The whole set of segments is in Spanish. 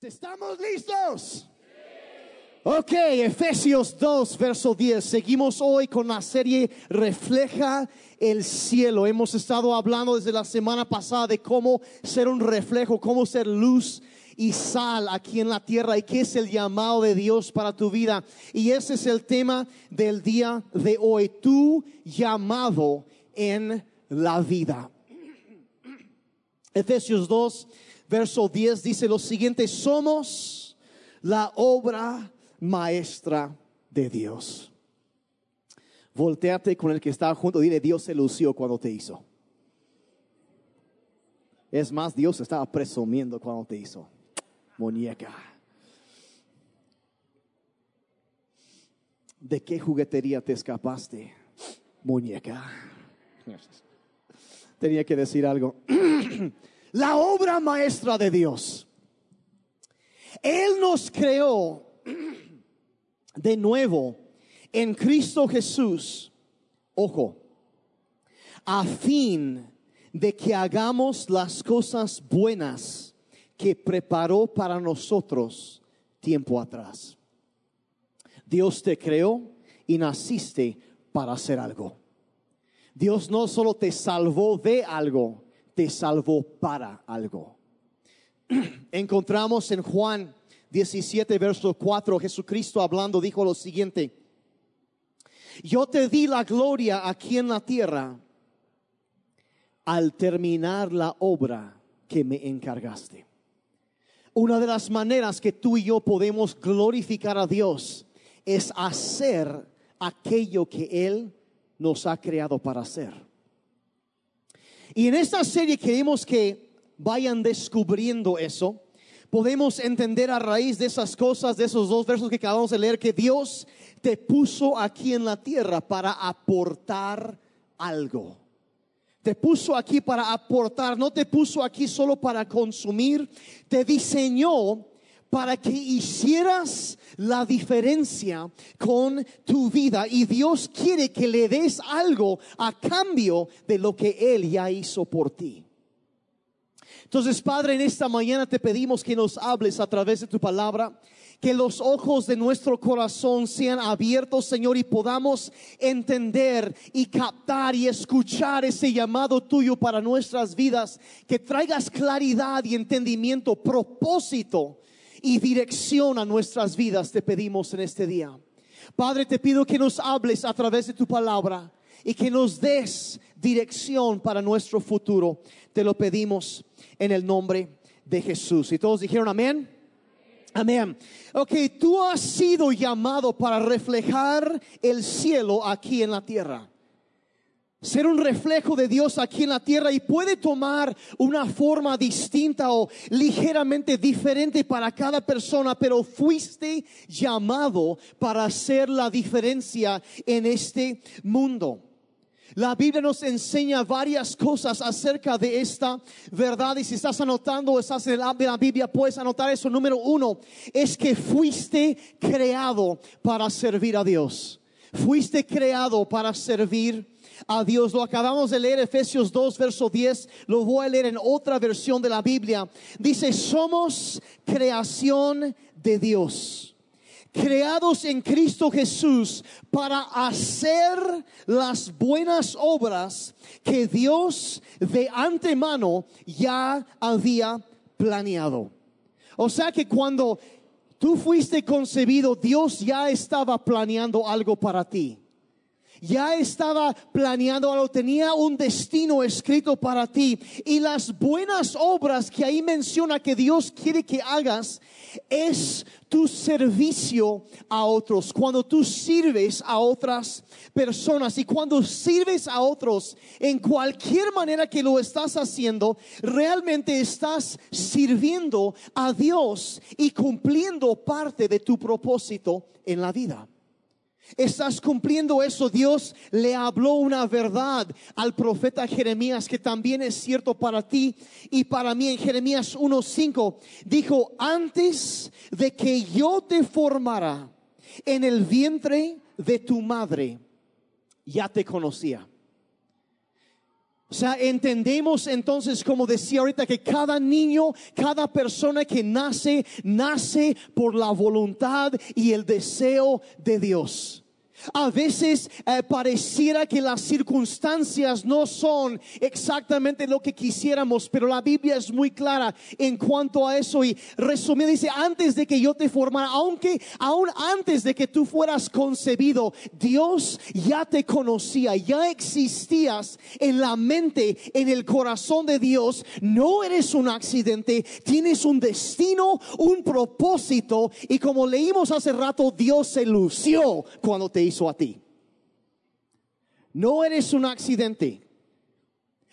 ¿Estamos listos? Ok, Efesios 2, verso 10. Seguimos hoy con la serie Refleja el cielo. Hemos estado hablando desde la semana pasada de cómo ser un reflejo, cómo ser luz y sal aquí en la tierra y qué es el llamado de Dios para tu vida. Y ese es el tema del día de hoy, tu llamado en la vida. Efesios 2, verso 10 dice lo siguiente, somos la obra maestra de Dios. Volteate con el que está junto, dile, Dios se lució cuando te hizo. Es más, Dios estaba presumiendo cuando te hizo. Muñeca. ¿De qué juguetería te escapaste? Muñeca. Tenía que decir algo. la obra maestra de Dios. Él nos creó de nuevo en Cristo Jesús, ojo, a fin de que hagamos las cosas buenas que preparó para nosotros tiempo atrás. Dios te creó y naciste para hacer algo. Dios no solo te salvó de algo, te salvó para algo. Encontramos en Juan 17, verso 4, Jesucristo hablando dijo lo siguiente, yo te di la gloria aquí en la tierra al terminar la obra que me encargaste. Una de las maneras que tú y yo podemos glorificar a Dios es hacer aquello que Él nos ha creado para hacer. Y en esta serie queremos que vayan descubriendo eso. Podemos entender a raíz de esas cosas, de esos dos versos que acabamos de leer, que Dios te puso aquí en la tierra para aportar algo. Te puso aquí para aportar, no te puso aquí solo para consumir, te diseñó para que hicieras la diferencia con tu vida y Dios quiere que le des algo a cambio de lo que Él ya hizo por ti. Entonces, Padre, en esta mañana te pedimos que nos hables a través de tu palabra, que los ojos de nuestro corazón sean abiertos, Señor, y podamos entender y captar y escuchar ese llamado tuyo para nuestras vidas, que traigas claridad y entendimiento, propósito y dirección a nuestras vidas te pedimos en este día. Padre, te pido que nos hables a través de tu palabra y que nos des dirección para nuestro futuro. Te lo pedimos en el nombre de Jesús. Y todos dijeron amén. Amén. Ok, tú has sido llamado para reflejar el cielo aquí en la tierra ser un reflejo de Dios aquí en la tierra y puede tomar una forma distinta o ligeramente diferente para cada persona, pero fuiste llamado para hacer la diferencia en este mundo. La Biblia nos enseña varias cosas acerca de esta verdad y si estás anotando o estás en la Biblia puedes anotar eso. Número uno es que fuiste creado para servir a Dios. Fuiste creado para servir a Dios. Lo acabamos de leer Efesios 2, verso 10. Lo voy a leer en otra versión de la Biblia. Dice, somos creación de Dios. Creados en Cristo Jesús para hacer las buenas obras que Dios de antemano ya había planeado. O sea que cuando tú fuiste concebido, Dios ya estaba planeando algo para ti ya estaba planeando algo, tenía un destino escrito para ti. Y las buenas obras que ahí menciona que Dios quiere que hagas es tu servicio a otros. Cuando tú sirves a otras personas y cuando sirves a otros en cualquier manera que lo estás haciendo, realmente estás sirviendo a Dios y cumpliendo parte de tu propósito en la vida. Estás cumpliendo eso. Dios le habló una verdad al profeta Jeremías que también es cierto para ti y para mí. En Jeremías 1.5 dijo, antes de que yo te formara en el vientre de tu madre, ya te conocía. O sea, entendemos entonces, como decía ahorita, que cada niño, cada persona que nace, nace por la voluntad y el deseo de Dios. A veces eh, pareciera que las circunstancias no son exactamente lo que quisiéramos, pero la Biblia es muy clara en cuanto a eso y resumiendo dice, antes de que yo te formara, aunque aún antes de que tú fueras concebido, Dios ya te conocía, ya existías en la mente, en el corazón de Dios, no eres un accidente, tienes un destino, un propósito y como leímos hace rato, Dios se lució cuando te hizo a ti. No eres un accidente.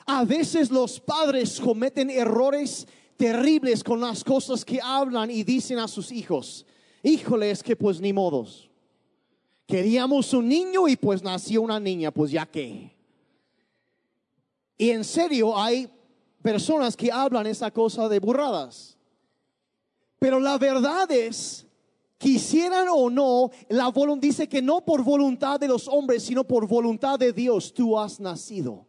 A veces los padres cometen errores terribles con las cosas que hablan y dicen a sus hijos. Híjole, es que pues ni modos. Queríamos un niño y pues nació una niña, pues ya que. Y en serio hay personas que hablan esa cosa de burradas. Pero la verdad es quisieran o no, la voluntad dice que no por voluntad de los hombres, sino por voluntad de Dios tú has nacido.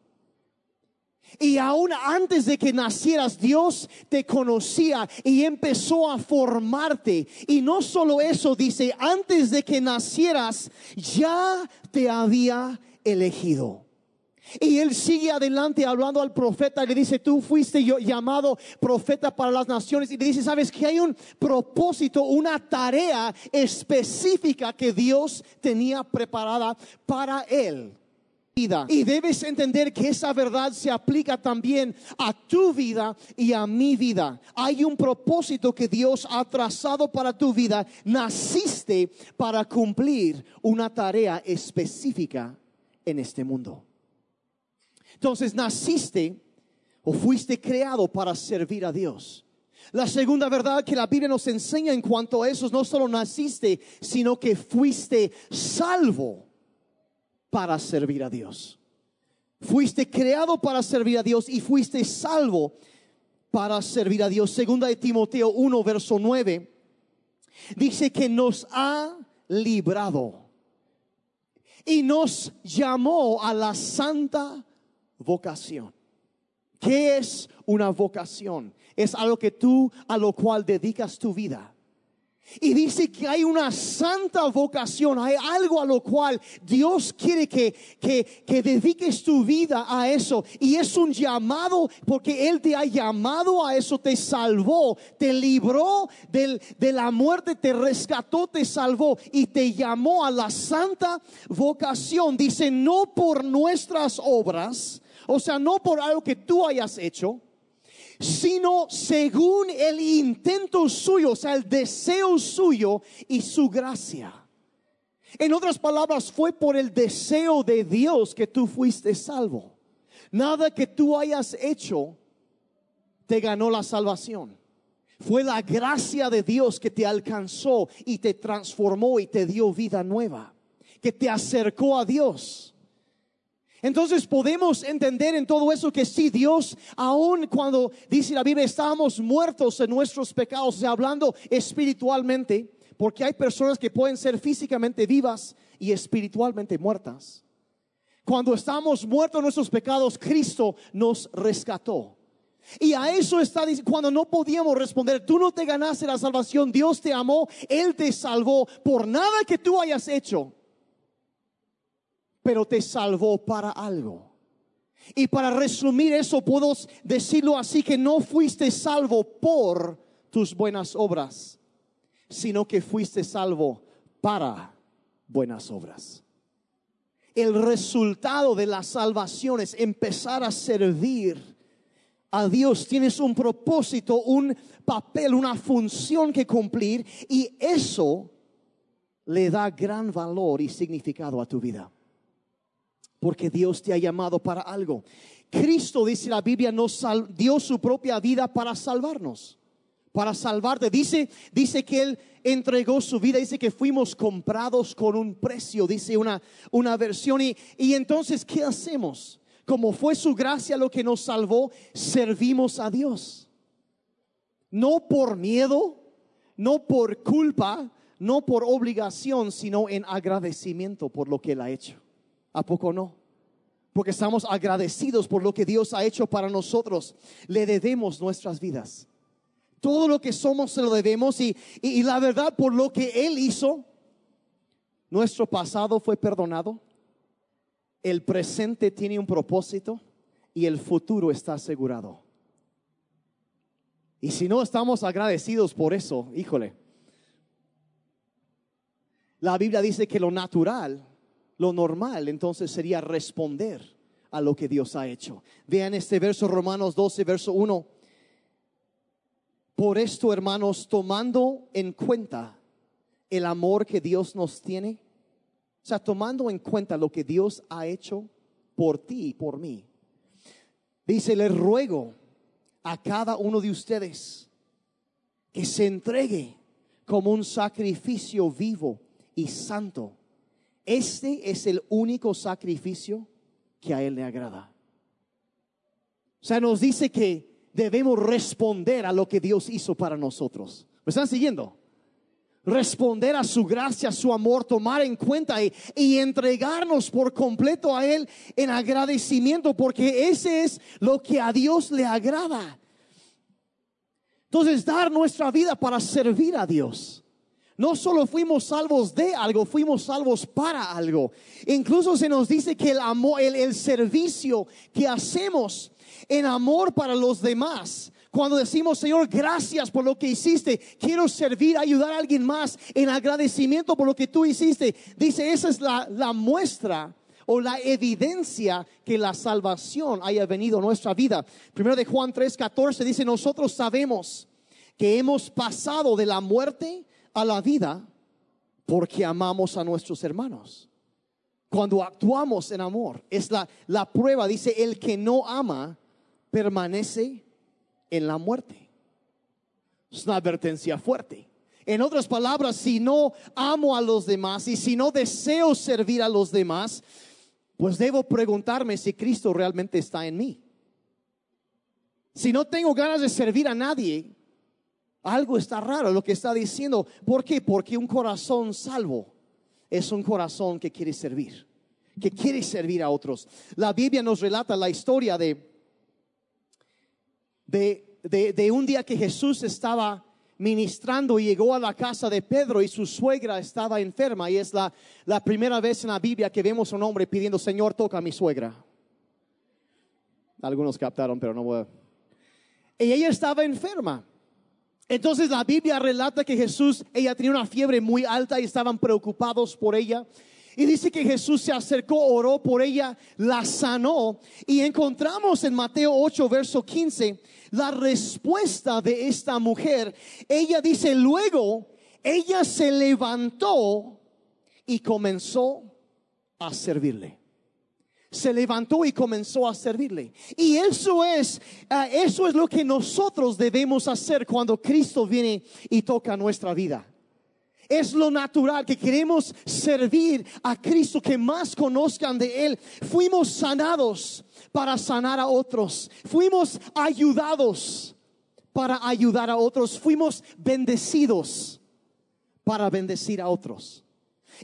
Y aún antes de que nacieras, Dios te conocía y empezó a formarte. Y no solo eso, dice, antes de que nacieras, ya te había elegido. Y él sigue adelante hablando al profeta le dice, tú fuiste llamado profeta para las naciones. Y le dice, sabes que hay un propósito, una tarea específica que Dios tenía preparada para él. Y debes entender que esa verdad se aplica también a tu vida y a mi vida. Hay un propósito que Dios ha trazado para tu vida. Naciste para cumplir una tarea específica en este mundo. Entonces naciste o fuiste creado para servir a Dios. La segunda verdad que la Biblia nos enseña en cuanto a eso, no solo naciste, sino que fuiste salvo para servir a Dios. Fuiste creado para servir a Dios y fuiste salvo para servir a Dios. Segunda de Timoteo 1, verso 9, dice que nos ha librado y nos llamó a la santa vocación. ¿Qué es una vocación? Es algo que tú a lo cual dedicas tu vida. Y dice que hay una santa vocación, hay algo a lo cual Dios quiere que, que, dediques tu vida a eso. Y es un llamado porque Él te ha llamado a eso, te salvó, te libró del, de la muerte, te rescató, te salvó y te llamó a la santa vocación. Dice, no por nuestras obras, o sea, no por algo que tú hayas hecho, sino según el intento suyo, o sea, el deseo suyo y su gracia. En otras palabras, fue por el deseo de Dios que tú fuiste salvo. Nada que tú hayas hecho te ganó la salvación. Fue la gracia de Dios que te alcanzó y te transformó y te dio vida nueva, que te acercó a Dios. Entonces podemos entender en todo eso que sí, Dios, aun cuando dice la Biblia, estábamos muertos en nuestros pecados, hablando espiritualmente, porque hay personas que pueden ser físicamente vivas y espiritualmente muertas. Cuando estamos muertos en nuestros pecados, Cristo nos rescató. Y a eso está cuando no podíamos responder, tú no te ganaste la salvación, Dios te amó, Él te salvó por nada que tú hayas hecho pero te salvó para algo. Y para resumir eso, puedo decirlo así, que no fuiste salvo por tus buenas obras, sino que fuiste salvo para buenas obras. El resultado de la salvación es empezar a servir a Dios. Tienes un propósito, un papel, una función que cumplir y eso le da gran valor y significado a tu vida porque Dios te ha llamado para algo. Cristo, dice la Biblia, nos dio su propia vida para salvarnos, para salvarte. Dice, dice que Él entregó su vida, dice que fuimos comprados con un precio, dice una, una versión. Y, y entonces, ¿qué hacemos? Como fue su gracia lo que nos salvó, servimos a Dios. No por miedo, no por culpa, no por obligación, sino en agradecimiento por lo que Él ha hecho. ¿A poco no? porque estamos agradecidos por lo que Dios ha hecho para nosotros. Le debemos nuestras vidas. Todo lo que somos se lo debemos y, y, la verdad por lo que Él hizo, nuestro pasado fue perdonado, el presente tiene un propósito y el futuro está asegurado. Y si no estamos agradecidos por eso, híjole, la Biblia dice que lo natural, lo normal, entonces sería responder a lo que Dios ha hecho. Vean este verso, Romanos 12, verso 1. Por esto, hermanos, tomando en cuenta el amor que Dios nos tiene, o sea, tomando en cuenta lo que Dios ha hecho por ti y por mí, dice, le ruego a cada uno de ustedes que se entregue como un sacrificio vivo y santo. Este es el único sacrificio que a Él le agrada. O sea, nos dice que debemos responder a lo que Dios hizo para nosotros. ¿Me están siguiendo? Responder a su gracia, a su amor, tomar en cuenta y, y, entregarnos por completo a Él en agradecimiento, porque ese es lo que a Dios le agrada. Entonces, dar nuestra vida para servir a Dios. No solo fuimos salvos de algo, fuimos salvos para algo. Incluso se nos dice que el amor, el, el servicio que hacemos en amor para los demás. Cuando decimos, Señor, gracias por lo que hiciste, quiero servir, ayudar a alguien más en agradecimiento por lo que tú hiciste. Dice, esa es la, la muestra o la evidencia que la salvación haya venido a nuestra vida. Primero de Juan 3:14 dice, nosotros sabemos que hemos pasado de la muerte a la vida porque amamos a nuestros hermanos. Cuando actuamos en amor, es la, la prueba, dice, el que no ama permanece en la muerte. Es una advertencia fuerte. En otras palabras, si no amo a los demás y si no deseo servir a los demás, pues debo preguntarme si Cristo realmente está en mí. Si no tengo ganas de servir a nadie, algo está raro lo que está diciendo. ¿Por qué? Porque un corazón salvo es un corazón que quiere servir, que quiere servir a otros. La Biblia nos relata la historia de de, un día que Jesús estaba ministrando y llegó a la casa de Pedro y su suegra estaba enferma. Y es la, la primera vez en la Biblia que vemos a un hombre pidiendo, Señor, toca a mi suegra. Algunos captaron, pero no voy a... Y ella estaba enferma. Entonces la Biblia relata que Jesús, ella tenía una fiebre muy alta y estaban preocupados por ella. Y dice que Jesús se acercó, oró por ella, la sanó. Y encontramos en Mateo 8, verso 15, la respuesta de esta mujer. Ella dice, luego, ella se levantó y comenzó a servirle se levantó y comenzó a servirle. Y eso es, ah, eso es lo que nosotros debemos hacer cuando Cristo viene y toca nuestra vida. Es lo natural que queremos servir a Cristo, que más conozcan de Él. Fuimos sanados para sanar a otros. Fuimos ayudados para ayudar a otros. Fuimos bendecidos para bendecir a otros.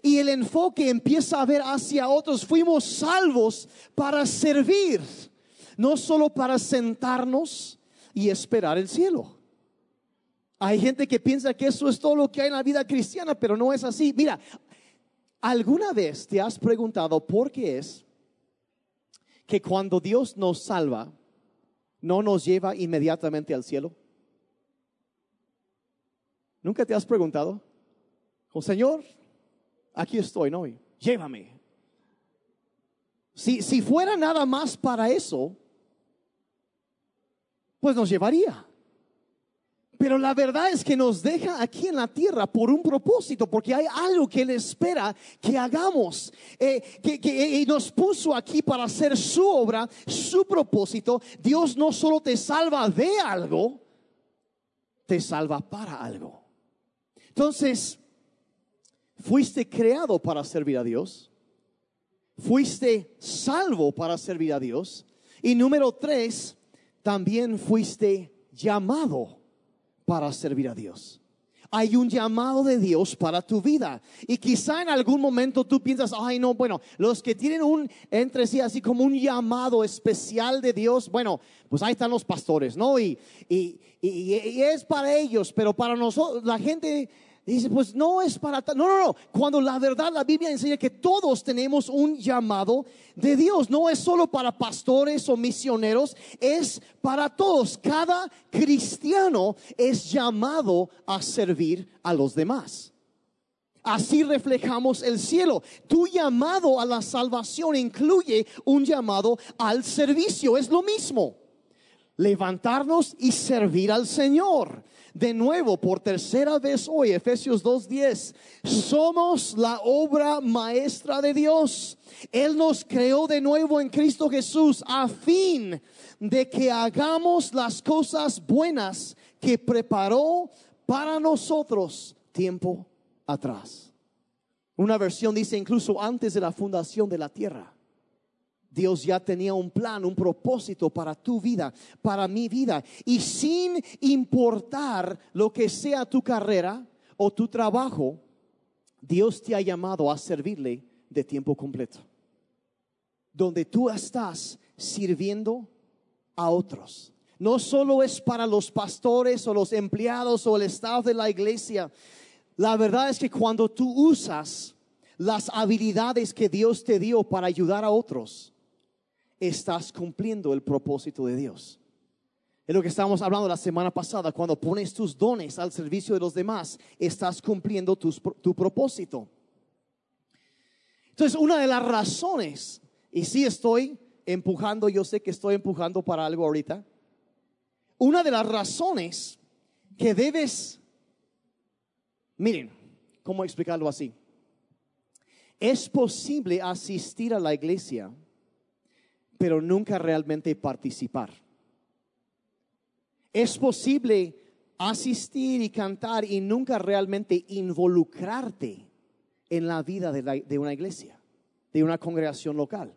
Y el enfoque empieza a ver hacia otros. Fuimos salvos para servir, no solo para sentarnos y esperar el cielo. Hay gente que piensa que eso es todo lo que hay en la vida cristiana, pero no es así. Mira, ¿alguna vez te has preguntado por qué es que cuando Dios nos salva, no nos lleva inmediatamente al cielo? ¿Nunca te has preguntado? Oh, Señor, aquí estoy, ¿no? Llévame. Si, si fuera nada más para eso, pues nos llevaría. Pero la verdad es que nos deja aquí en la tierra por un propósito, porque hay algo que Él espera que hagamos, eh, que, que nos puso aquí para hacer su obra, su propósito. Dios no solo te salva de algo, te salva para algo. Entonces, fuiste creado para servir a Dios, fuiste salvo para servir a Dios, y número tres, también fuiste llamado para servir a Dios. hay un llamado de Dios para tu vida. Y quizá en algún momento tú piensas, ay no, bueno, los que tienen un entre sí así como un llamado especial de Dios, bueno, pues ahí están los pastores, ¿no? Y, y, y, y es para ellos, pero para nosotros, la gente Dice, pues no es para... No, no, no. Cuando la verdad la Biblia enseña que todos tenemos un llamado de Dios. No es solo para pastores o misioneros, es para todos. Cada cristiano es llamado a servir a los demás. Así reflejamos el cielo. Tu llamado a la salvación incluye un llamado al servicio. Es lo mismo. Levantarnos y servir al Señor de nuevo por tercera vez hoy, Efesios 2.10, somos la obra maestra de Dios. Él nos creó de nuevo en Cristo Jesús a fin de que hagamos las cosas buenas que preparó para nosotros tiempo atrás. Una versión dice incluso antes de la fundación de la tierra. Dios ya tenía un plan, un propósito para tu vida, para mi vida. Y sin importar lo que sea tu carrera o tu trabajo, Dios te ha llamado a servirle de tiempo completo. Donde tú estás sirviendo a otros. No solo es para los pastores o los empleados o el staff de la iglesia. La verdad es que cuando tú usas las habilidades que Dios te dio para ayudar a otros, estás cumpliendo el propósito de Dios. Es lo que estábamos hablando la semana pasada. Cuando pones tus dones al servicio de los demás, estás cumpliendo tu, propósito. Entonces, una de las razones, y si estoy empujando, yo sé que estoy empujando para algo ahorita. Una de las razones que debes, miren, ¿cómo explicarlo así? Es posible asistir a la iglesia pero nunca realmente participar. Es posible asistir y cantar y nunca realmente involucrarte en la vida de, una iglesia, de una congregación local.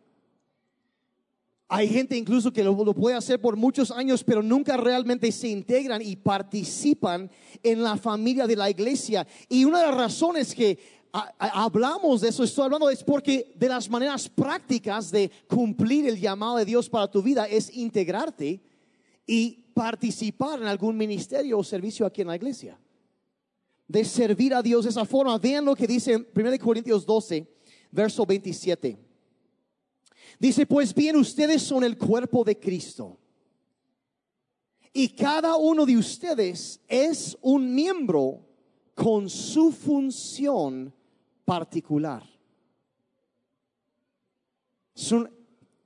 Hay gente incluso que lo, puede hacer por muchos años, pero nunca realmente se integran y participan en la familia de la iglesia. Y una de las razones que hablamos de eso, estoy hablando es porque de las maneras prácticas de cumplir el llamado de Dios para tu vida es integrarte y participar en algún ministerio o servicio aquí en la iglesia. De servir a Dios de esa forma. Vean lo que dice en 1 Corintios 12, verso 27. Dice, pues bien, ustedes son el cuerpo de Cristo. Y cada uno de ustedes es un miembro con su función particular.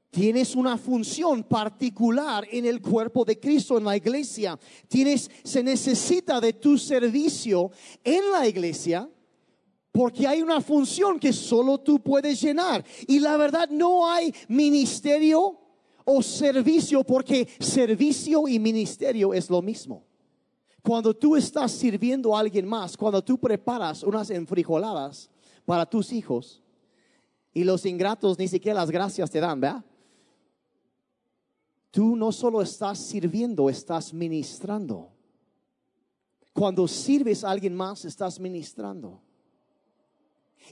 tienes una función particular en el cuerpo de Cristo, en la iglesia. Tienes, se necesita de tu servicio en la iglesia porque hay una función que solo tú puedes llenar. Y la verdad no hay ministerio o servicio porque servicio y ministerio es lo mismo. Cuando tú estás sirviendo a alguien más, cuando tú preparas unas enfrijoladas, para tus hijos y los ingratos ni siquiera las gracias te dan, ¿verdad? Tú no solo estás sirviendo, estás ministrando. Cuando sirves a alguien más, estás ministrando.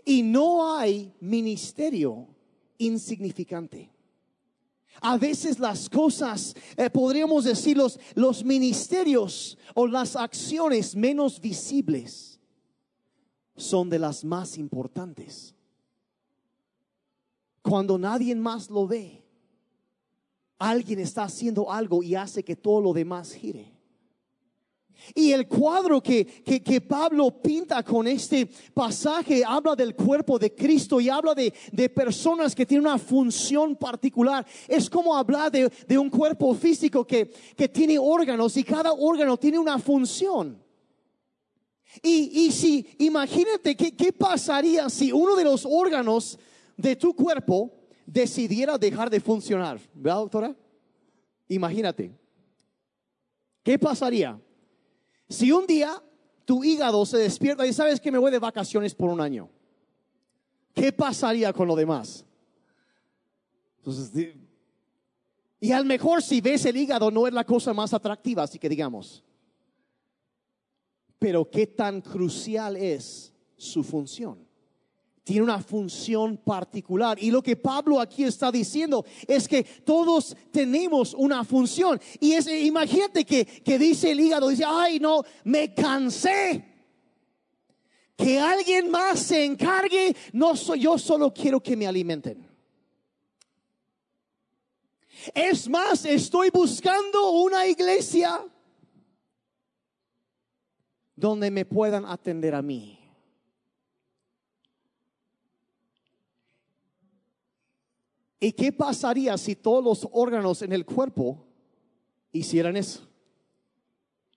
Y no hay ministerio insignificante. A veces las cosas, eh, podríamos decir, los, los ministerios o las acciones menos visibles son de las más importantes. Cuando nadie más lo ve, alguien está haciendo algo y hace que todo lo demás gire. Y el cuadro que, que, Pablo pinta con este pasaje habla del cuerpo de Cristo y habla de, de personas que tienen una función particular. Es como hablar de, de un cuerpo físico que, que tiene órganos y cada órgano tiene una función. Y, si, imagínate qué pasaría si uno de los órganos de tu cuerpo decidiera dejar de funcionar. ¿Verdad, doctora? Imagínate. ¿Qué pasaría? Si un día tu hígado se despierta y sabes que me voy de vacaciones por un año, ¿qué pasaría con lo demás? Entonces, y al mejor si ves el hígado no es la cosa más atractiva, así que digamos. Pero qué tan crucial es su función. Tiene una función particular. Y lo que Pablo aquí está diciendo es que todos tenemos una función. Y es, imagínate que, que dice el hígado, dice, ay no, me cansé. Que alguien más se encargue, no soy yo, solo quiero que me alimenten. Es más, estoy buscando una iglesia donde me puedan atender a mí. ¿Y qué pasaría si todos los órganos en el cuerpo hicieran eso?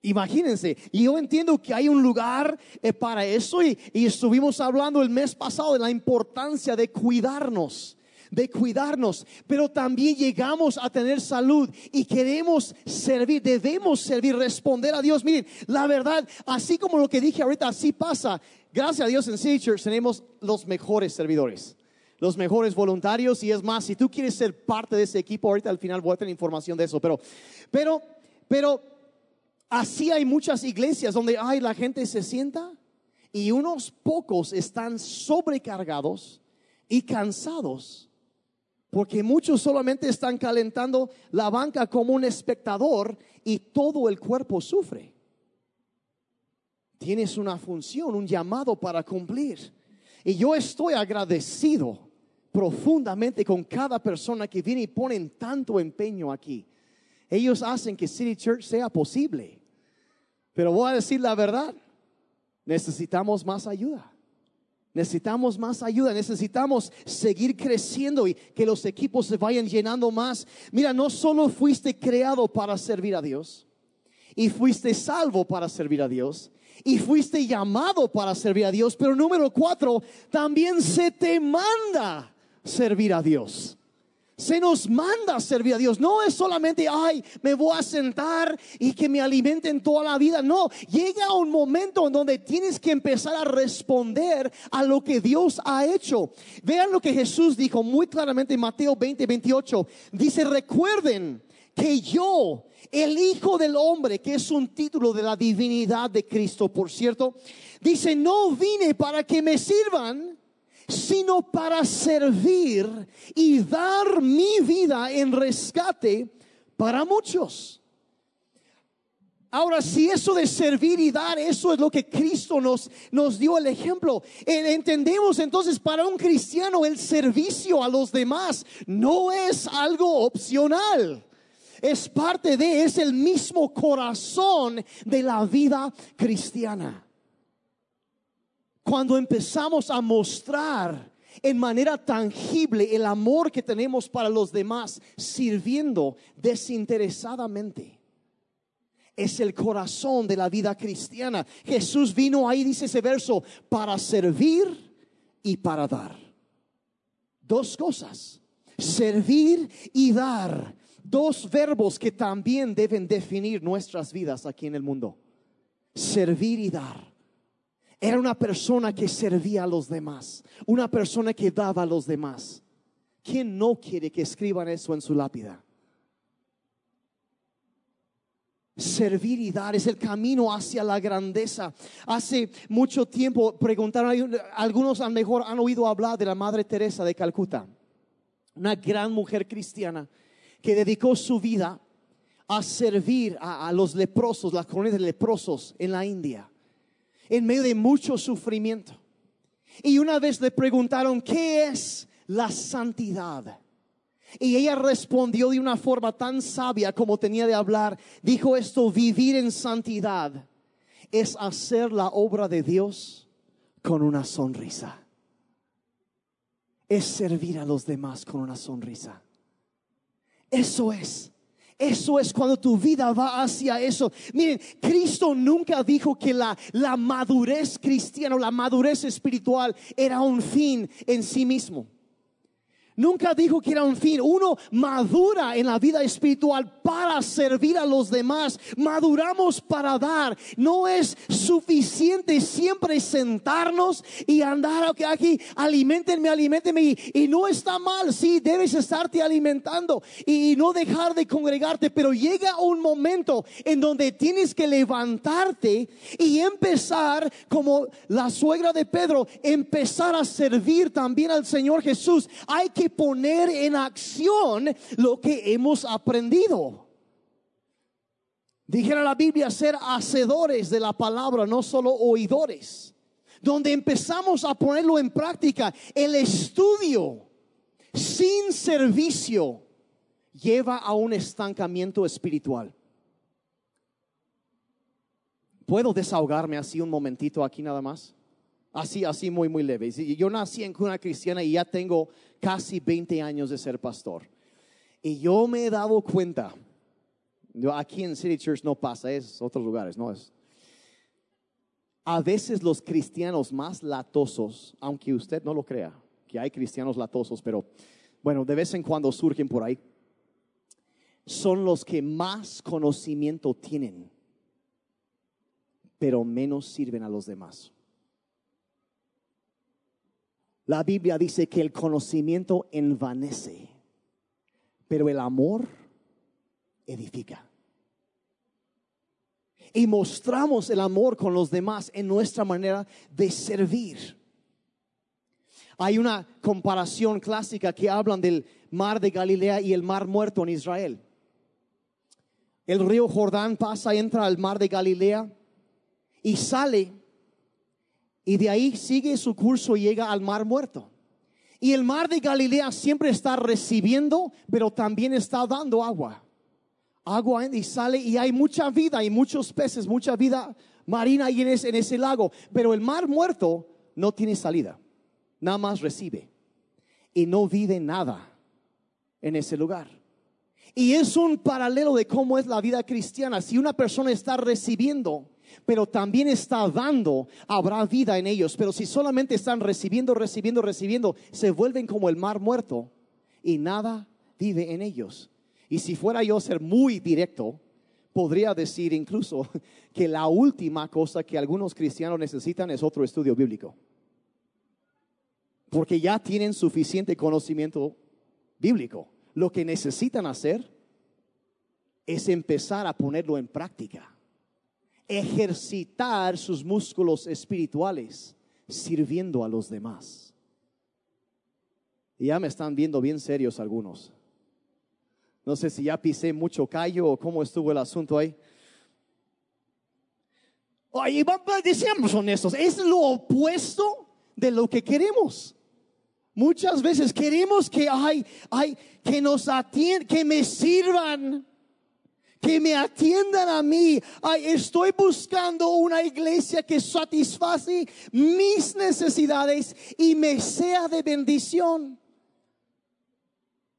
Imagínense, y yo entiendo que hay un lugar eh, para eso y, y estuvimos hablando el mes pasado de la importancia de cuidarnos de cuidarnos, pero también llegamos a tener salud y queremos servir, debemos servir, responder a Dios. Miren, la verdad, así como lo que dije ahorita, así pasa. Gracias a Dios en City Church tenemos los mejores servidores los mejores voluntarios y es más, si tú quieres ser parte de ese equipo, ahorita al final voy a tener información de eso, pero, pero, pero así hay muchas iglesias donde ay, la gente se sienta y unos pocos están sobrecargados y cansados porque muchos solamente están calentando la banca como un espectador y todo el cuerpo sufre. Tienes una función, un llamado para cumplir. Y yo estoy agradecido profundamente con cada persona que viene y ponen tanto empeño aquí. Ellos hacen que City Church sea posible. Pero voy a decir la verdad, necesitamos más ayuda. Necesitamos más ayuda, necesitamos seguir creciendo y que los equipos se vayan llenando más. Mira, no solo fuiste creado para servir a Dios y fuiste salvo para servir a Dios y fuiste llamado para servir a Dios, pero número cuatro, también se te manda servir a Dios se nos manda servir a Dios. No es solamente, ay, me voy a sentar y que me alimenten toda la vida. No, llega un momento en donde tienes que empezar a responder a lo que Dios ha hecho. Vean lo que Jesús dijo muy claramente en Mateo 20, 28. Dice, recuerden que yo, el Hijo del Hombre, que es un título de la divinidad de Cristo, por cierto, dice, no vine para que me sirvan sino para servir y dar mi vida en rescate para muchos. Ahora, si eso de servir y dar, eso es lo que Cristo nos, nos dio el ejemplo. Eh, entendemos entonces para un cristiano el servicio a los demás no es algo opcional. Es parte de, es el mismo corazón de la vida cristiana cuando empezamos a mostrar en manera tangible el amor que tenemos para los demás, sirviendo desinteresadamente. Es el corazón de la vida cristiana. Jesús vino ahí, dice ese verso, para servir y para dar. Dos cosas, servir y dar. Dos verbos que también deben definir nuestras vidas aquí en el mundo. Servir y dar. Era una persona que servía a los demás, una persona que daba a los demás. ¿Quién no quiere que escriban eso en su lápida? Servir y dar es el camino hacia la grandeza. Hace mucho tiempo preguntaron, algunos a lo mejor han oído hablar de la Madre Teresa de Calcuta, una gran mujer cristiana que dedicó su vida a servir a, los leprosos, las colonias de leprosos en la India en medio de mucho sufrimiento. Y una vez le preguntaron, ¿qué es la santidad? Y ella respondió de una forma tan sabia como tenía de hablar. Dijo esto, vivir en santidad es hacer la obra de Dios con una sonrisa. Es servir a los demás con una sonrisa. Eso es. Eso es cuando tu vida va hacia eso. Miren, Cristo nunca dijo que la, la madurez cristiana o la madurez espiritual era un fin en sí mismo. Nunca dijo que era un fin. Uno madura en la vida espiritual para servir a los demás. Maduramos para dar. No es suficiente siempre sentarnos y andar aquí, alimentenme, alimentenme. Y, y no está mal, sí, debes estarte alimentando y, y no dejar de congregarte. Pero llega un momento en donde tienes que levantarte y empezar como la suegra de Pedro, empezar a servir también al Señor Jesús. Hay que poner en acción lo que hemos aprendido. Dijera la Biblia ser hacedores de la palabra, no solo oidores. Donde empezamos a ponerlo en práctica, el estudio sin servicio lleva a un estancamiento espiritual. ¿Puedo desahogarme así un momentito aquí nada más? Así, así muy, muy leve. Yo nací en cuna cristiana y ya tengo casi 20 años de ser pastor. Y yo me he dado cuenta, aquí en City Church no pasa, es otros lugares, no es. A veces los cristianos más latosos, aunque usted no lo crea, que hay cristianos latosos, pero bueno, de vez en cuando surgen por ahí, son los que más conocimiento tienen, pero menos sirven a los demás. La Biblia dice que el conocimiento envanece, pero el amor edifica. Y mostramos el amor con los demás en nuestra manera de servir. Hay una comparación clásica que hablan del mar de Galilea y el mar muerto en Israel. El río Jordán pasa, entra al mar de Galilea y sale y de ahí sigue su curso y llega al mar muerto. Y el mar de Galilea siempre está recibiendo, pero también está dando agua. Agua y sale y hay mucha vida y muchos peces, mucha vida marina ahí en en ese lago. Pero el mar muerto no tiene salida, nada más recibe. Y no vive nada en ese lugar. Y es un paralelo de cómo es la vida cristiana. Si una persona está recibiendo, pero también está dando, habrá vida en ellos. Pero si solamente están recibiendo, recibiendo, recibiendo, se vuelven como el mar muerto y nada vive en ellos. Y si fuera yo a ser muy directo, podría decir incluso que la última cosa que algunos cristianos necesitan es otro estudio bíblico. Porque ya tienen suficiente conocimiento bíblico. Lo que necesitan hacer es empezar a ponerlo en práctica ejercitar sus músculos espirituales sirviendo a los demás. Y ya me están viendo bien serios algunos. No sé si ya pisé mucho callo o cómo estuvo el asunto ahí. Decíamos honestos, es lo opuesto de lo que queremos. Muchas veces queremos que hay, hay que nos atiendan, que me sirvan, que me atiendan a mí. Ay, estoy buscando una iglesia que satisface mis necesidades y me sea de bendición.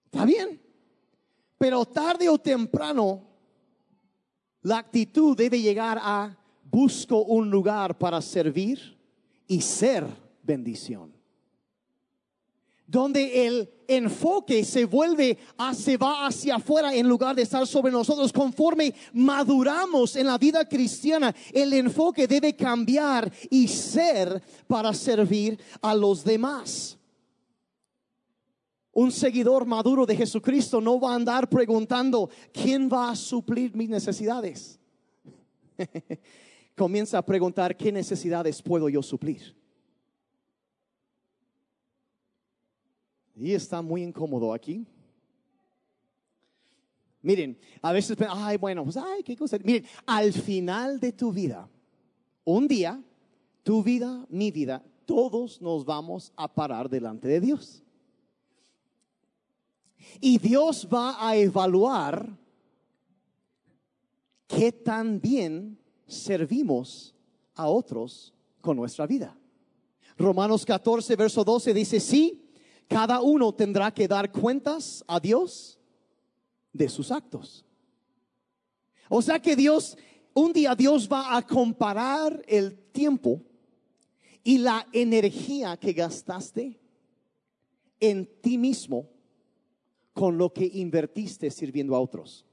¿Está bien? Pero tarde o temprano, la actitud debe llegar a busco un lugar para servir y ser bendición donde el enfoque se vuelve, se va hacia afuera en lugar de estar sobre nosotros. Conforme maduramos en la vida cristiana, el enfoque debe cambiar y ser para servir a los demás. Un seguidor maduro de Jesucristo no va a andar preguntando, ¿quién va a suplir mis necesidades? Comienza a preguntar, ¿qué necesidades puedo yo suplir? Y está muy incómodo aquí. Miren, a veces, ay, bueno, pues, ay, qué cosa. Miren, al final de tu vida, un día, tu vida, mi vida, todos nos vamos a parar delante de Dios. Y Dios va a evaluar qué tan bien servimos a otros con nuestra vida. Romanos 14, verso 12 dice, sí, cada uno tendrá que dar cuentas a Dios de sus actos. O sea que Dios, un día Dios va a comparar el tiempo y la energía que gastaste en ti mismo con lo que invertiste sirviendo a otros.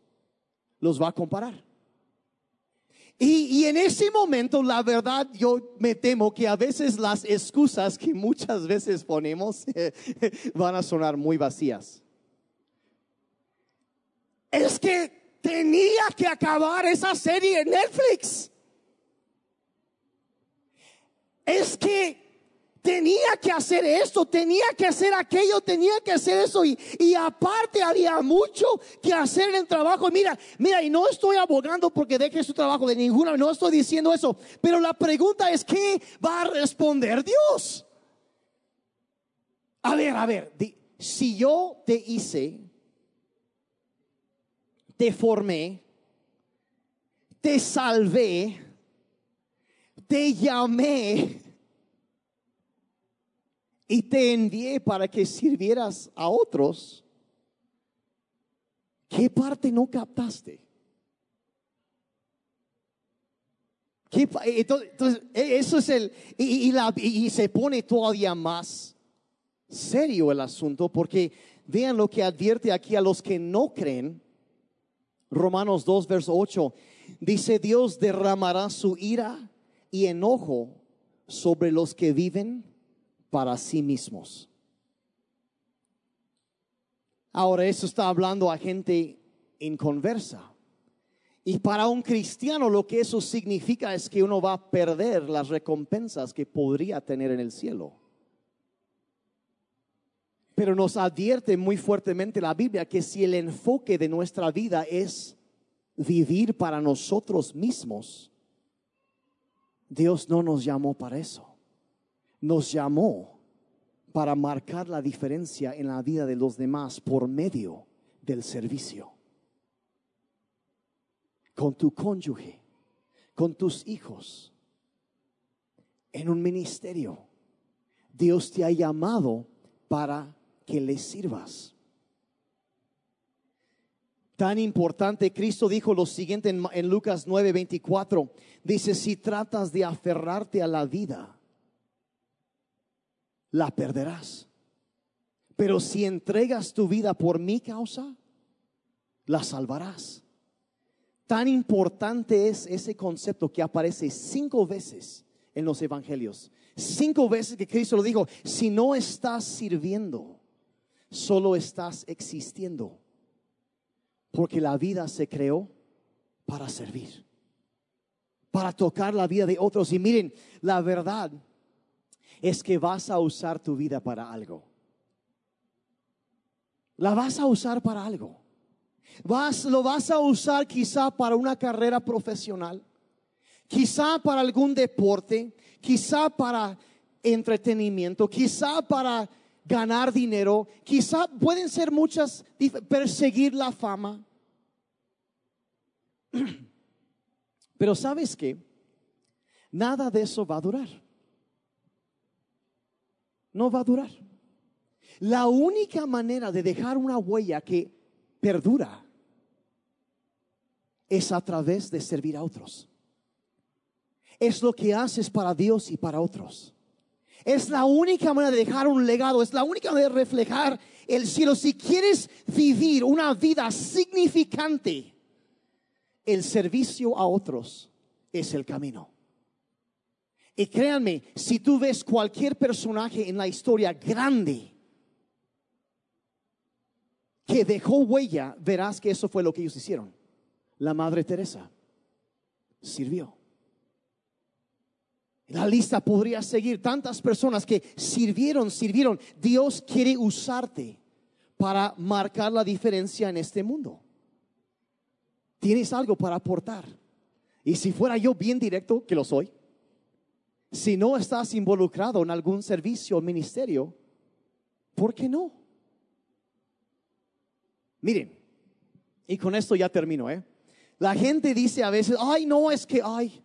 Los va a comparar. Y, en ese momento, la verdad, yo me temo que a veces las excusas que muchas veces ponemos van a sonar muy vacías. Es que tenía que acabar esa serie en Netflix. Es que tenía que hacer esto, tenía que hacer aquello, tenía que hacer eso y, aparte había mucho que hacer en el trabajo. Mira, mira, y no estoy abogando porque deje su trabajo de ninguna, no estoy diciendo eso, pero la pregunta es, ¿qué va a responder Dios? A ver, a ver, si yo te hice, te formé, te salvé, te llamé, y te envié para que sirvieras a otros, ¿qué parte no captaste? Entonces, e, eso es el, y, y, se pone todavía más serio el asunto, porque vean lo que advierte aquí a los que no creen. Romanos 2, verso 8, dice, Dios derramará su ira y enojo sobre los que viven para sí mismos. Ahora, eso está hablando a gente inconversa. Y para un cristiano lo que eso significa es que uno va a perder las recompensas que podría tener en el cielo. Pero nos advierte muy fuertemente la Biblia que si el enfoque de nuestra vida es vivir para nosotros mismos, Dios no nos llamó para eso nos llamó para marcar la diferencia en la vida de los demás por medio del servicio. Con tu cónyuge, con tus hijos, en un ministerio. Dios te ha llamado para que le sirvas. Tan importante, Cristo dijo lo siguiente en, en Lucas 9:24. Dice, si tratas de aferrarte a la vida, la perderás. Pero si entregas tu vida por mi causa, la salvarás. Tan importante es ese concepto que aparece cinco veces en los evangelios. Cinco veces que Cristo lo dijo, si no estás sirviendo, solo estás existiendo. Porque la vida se creó para servir, para tocar la vida de otros. Y miren, la verdad es que vas a usar tu vida para algo. La vas a usar para algo. Vas, lo vas a usar quizá para una carrera profesional, quizá para algún deporte, quizá para entretenimiento, quizá para ganar dinero, quizá pueden ser muchas, perseguir la fama. Pero sabes que nada de eso va a durar no va a durar. La única manera de dejar una huella que perdura es a través de servir a otros. Es lo que haces para Dios y para otros. Es la única manera de dejar un legado, es la única manera de reflejar el cielo. Si quieres vivir una vida significante, el servicio a otros es el camino. Y créanme, si tú ves cualquier personaje en la historia grande que dejó huella, verás que eso fue lo que ellos hicieron. La Madre Teresa sirvió. La lista podría seguir tantas personas que sirvieron, sirvieron. Dios quiere usarte para marcar la diferencia en este mundo. Tienes algo para aportar. Y si fuera yo bien directo, que lo soy, si no estás involucrado en algún servicio o ministerio, ¿por qué no? Miren, y con esto ya termino, ¿eh? La gente dice a veces, ay, no, es que, ay,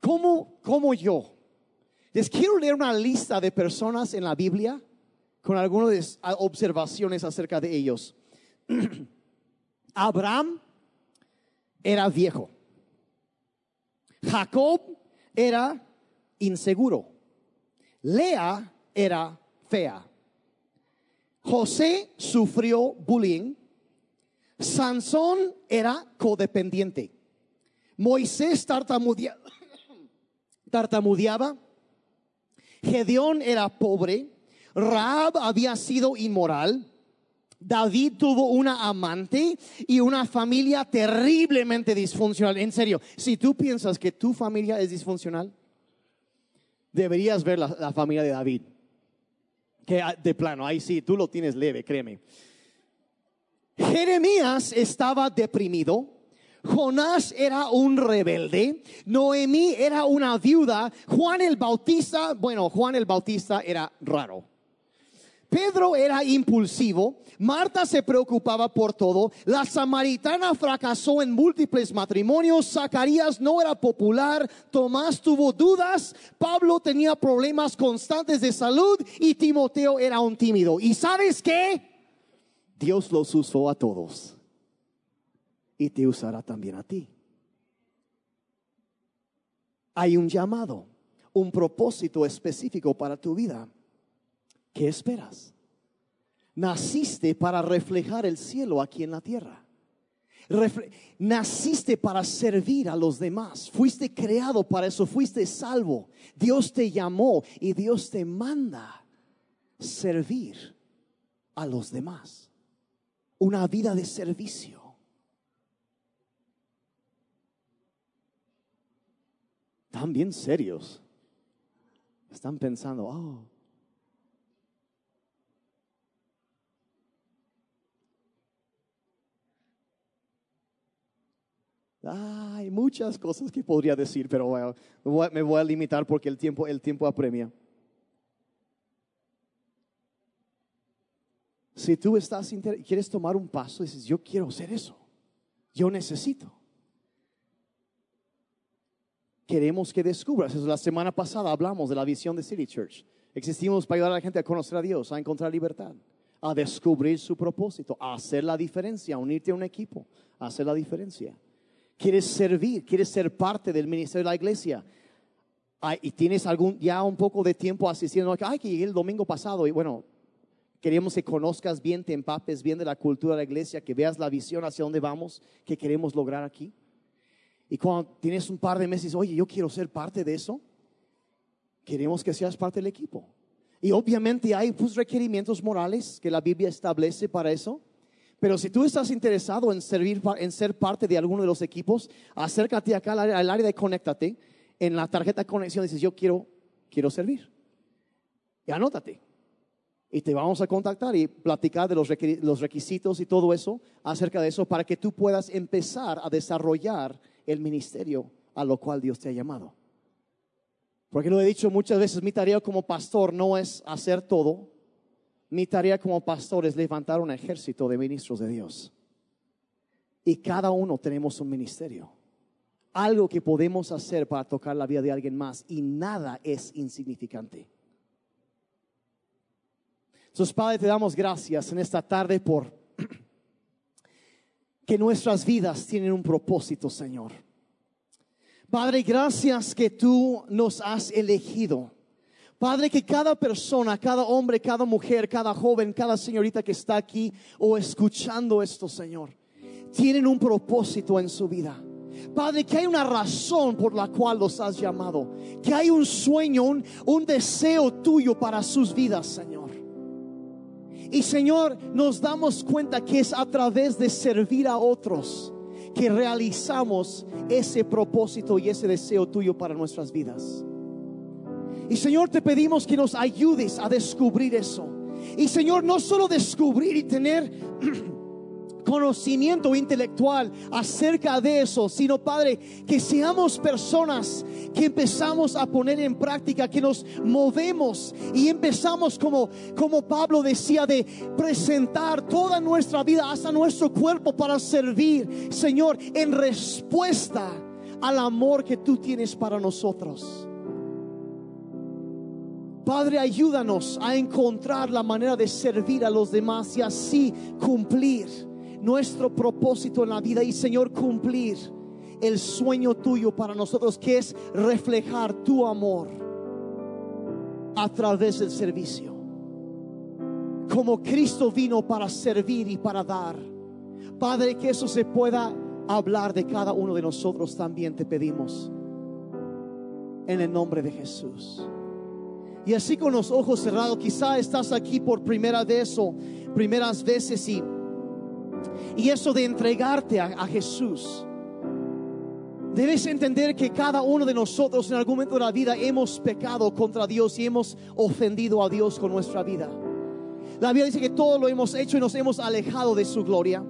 ¿cómo, cómo yo? Les quiero leer una lista de personas en la Biblia con algunas observaciones acerca de ellos. Abraham era viejo. Jacob era inseguro. Lea era fea. José sufrió bullying. Sansón era codependiente. Moisés tartamudeaba. tartamudeaba. Gedeón era pobre. Raab había sido inmoral. David tuvo una amante y una familia terriblemente disfuncional. En serio, si tú piensas que tu familia es disfuncional, deberías ver la, familia de David. Que ah, de plano, ahí sí, tú lo tienes leve, créeme. Jeremías estaba deprimido. Jonás era un rebelde, Noemí era una viuda, Juan el Bautista, bueno, Juan el Bautista era raro. Pedro era impulsivo, Marta se preocupaba por todo, la samaritana fracasó en múltiples matrimonios, Zacarías no era popular, Tomás tuvo dudas, Pablo tenía problemas constantes de salud y Timoteo era un tímido. ¿Y sabes qué? Dios los usó a todos y te usará también a ti. Hay un llamado, un propósito específico para tu vida. ¿Qué esperas? Naciste para reflejar el cielo aquí en la tierra. naciste para servir a los demás. Fuiste creado para eso. Fuiste salvo. Dios te llamó y Dios te manda servir a los demás. Una vida de servicio. Están bien serios. Están pensando, oh, Hay muchas cosas que podría decir, pero me voy a limitar porque el tiempo, el tiempo apremia. Si tú estás quieres tomar un paso, dices, yo quiero hacer eso, yo necesito. Queremos que descubras. La semana pasada hablamos de la visión de City Church. Existimos para ayudar a la gente a conocer a Dios, a encontrar libertad, a descubrir su propósito, a hacer la diferencia, a unirte a un equipo, a hacer la diferencia quieres servir, quieres ser parte del ministerio de la iglesia. y tienes algún, ya un poco de tiempo asistiendo, ay, que llegué el domingo pasado y bueno, queremos que conozcas bien, te empapes bien de la cultura de la iglesia, que veas la visión hacia dónde vamos, que queremos lograr aquí. Y cuando tienes un par de meses, oye, yo quiero ser parte de eso, queremos que seas parte del equipo. Y obviamente hay pues, requerimientos morales que la Biblia establece para eso. Pero si tú estás interesado en servir, en ser parte de alguno de los equipos, acércate acá al área, de conéctate. En la tarjeta de conexión dices, yo quiero, quiero servir. Y anótate. Y te vamos a contactar y platicar de los requisitos y todo eso acerca de eso para que tú puedas empezar a desarrollar el ministerio a lo cual Dios te ha llamado. Porque lo he dicho muchas veces, mi tarea como pastor no es hacer todo, mi tarea como pastor es levantar un ejército de ministros de Dios. Y cada uno tenemos un ministerio. Algo que podemos hacer para tocar la vida de alguien más. Y nada es insignificante. Entonces, Padre, te damos gracias en esta tarde por que nuestras vidas tienen un propósito, Señor. Padre, gracias que tú nos has elegido Padre, que cada persona, cada hombre, cada mujer, cada joven, cada señorita que está aquí o escuchando esto, Señor, tienen un propósito en su vida. Padre, que hay una razón por la cual los has llamado. Que hay un sueño, un, un deseo tuyo para sus vidas, Señor. Y Señor, nos damos cuenta que es a través de servir a otros que realizamos ese propósito y ese deseo tuyo para nuestras vidas. Y Señor, te pedimos que nos ayudes a descubrir eso. Y Señor, no solo descubrir y tener conocimiento intelectual acerca de eso, sino Padre, que seamos personas que empezamos a poner en práctica, que nos movemos y empezamos como, como Pablo decía, de presentar toda nuestra vida hasta nuestro cuerpo para servir, Señor, en respuesta al amor que tú tienes para nosotros. Padre, ayúdanos a encontrar la manera de servir a los demás y así cumplir nuestro propósito en la vida y Señor cumplir el sueño tuyo para nosotros que es reflejar tu amor a través del servicio. como Cristo vino para servir y para dar. Padre, que eso se pueda hablar de cada uno de nosotros también te pedimos. En el nombre de Jesús. Y así con los ojos cerrados, quizá estás aquí por primera vez o primeras veces y, y eso de entregarte a, a Jesús. Debes entender que cada uno de nosotros en algún momento de la vida hemos pecado contra Dios y hemos ofendido a Dios con nuestra vida. La Biblia dice que todo lo hemos hecho y nos hemos alejado de su gloria.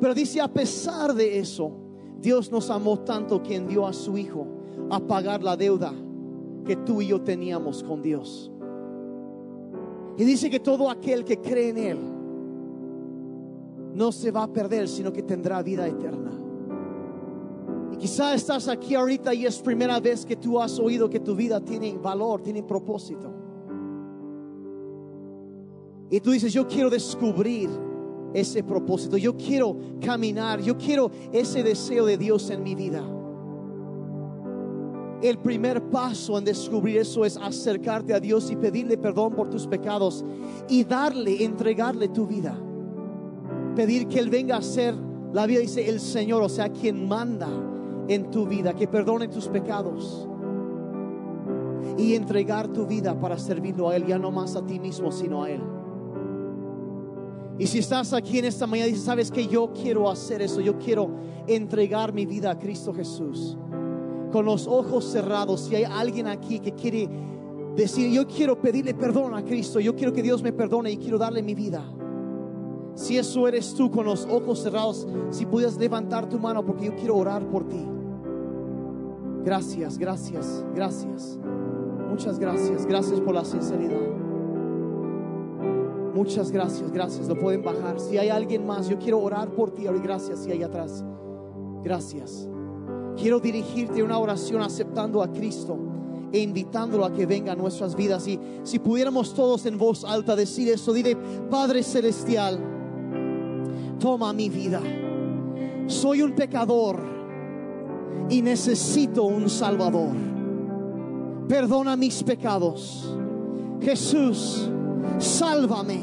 Pero dice, a pesar de eso, Dios nos amó tanto que envió a su Hijo a pagar la deuda que tú y yo teníamos con Dios. Y dice que todo aquel que cree en Él no se va a perder, sino que tendrá vida eterna. Y quizá estás aquí ahorita y es primera vez que tú has oído que tu vida tiene valor, tiene propósito. Y tú dices, yo quiero descubrir ese propósito, yo quiero caminar, yo quiero ese deseo de Dios en mi vida. El primer paso en descubrir eso es acercarte a Dios y pedirle perdón por tus pecados y darle, entregarle tu vida. Pedir que Él venga a ser, la vida dice, el Señor, o sea, quien manda en tu vida, que perdone tus pecados y entregar tu vida para servirlo a Él, ya no más a ti mismo, sino a Él. Y si estás aquí en esta mañana y dices, sabes que yo quiero hacer eso, yo quiero entregar mi vida a Cristo Jesús. Con los ojos cerrados, si hay alguien aquí que quiere decir, yo quiero pedirle perdón a Cristo, yo quiero que Dios me perdone y quiero darle mi vida. Si eso eres tú con los ojos cerrados, si pudieras levantar tu mano porque yo quiero orar por ti. Gracias, gracias, gracias. Muchas gracias, gracias por la sinceridad. Muchas gracias, gracias. Lo pueden bajar. Si hay alguien más, yo quiero orar por ti. Gracias. Si hay atrás, gracias. Quiero dirigirte una oración aceptando a Cristo e invitándolo a que venga a nuestras vidas. Y si pudiéramos todos en voz alta decir eso, dile, Padre Celestial, toma mi vida. Soy un pecador y necesito un Salvador. Perdona mis pecados. Jesús sálvame.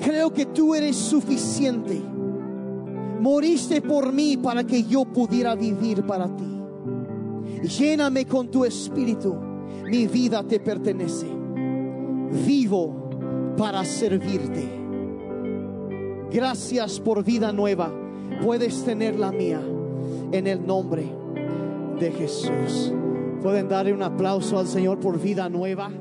Creo que tú eres suficiente. Moriste por mí para que yo pudiera vivir para ti. Lléname con tu espíritu. Mi vida te pertenece. Vivo para servirte. Gracias por vida nueva. Puedes tener la mía en el nombre de Jesús. Pueden darle un aplauso al Señor por vida nueva.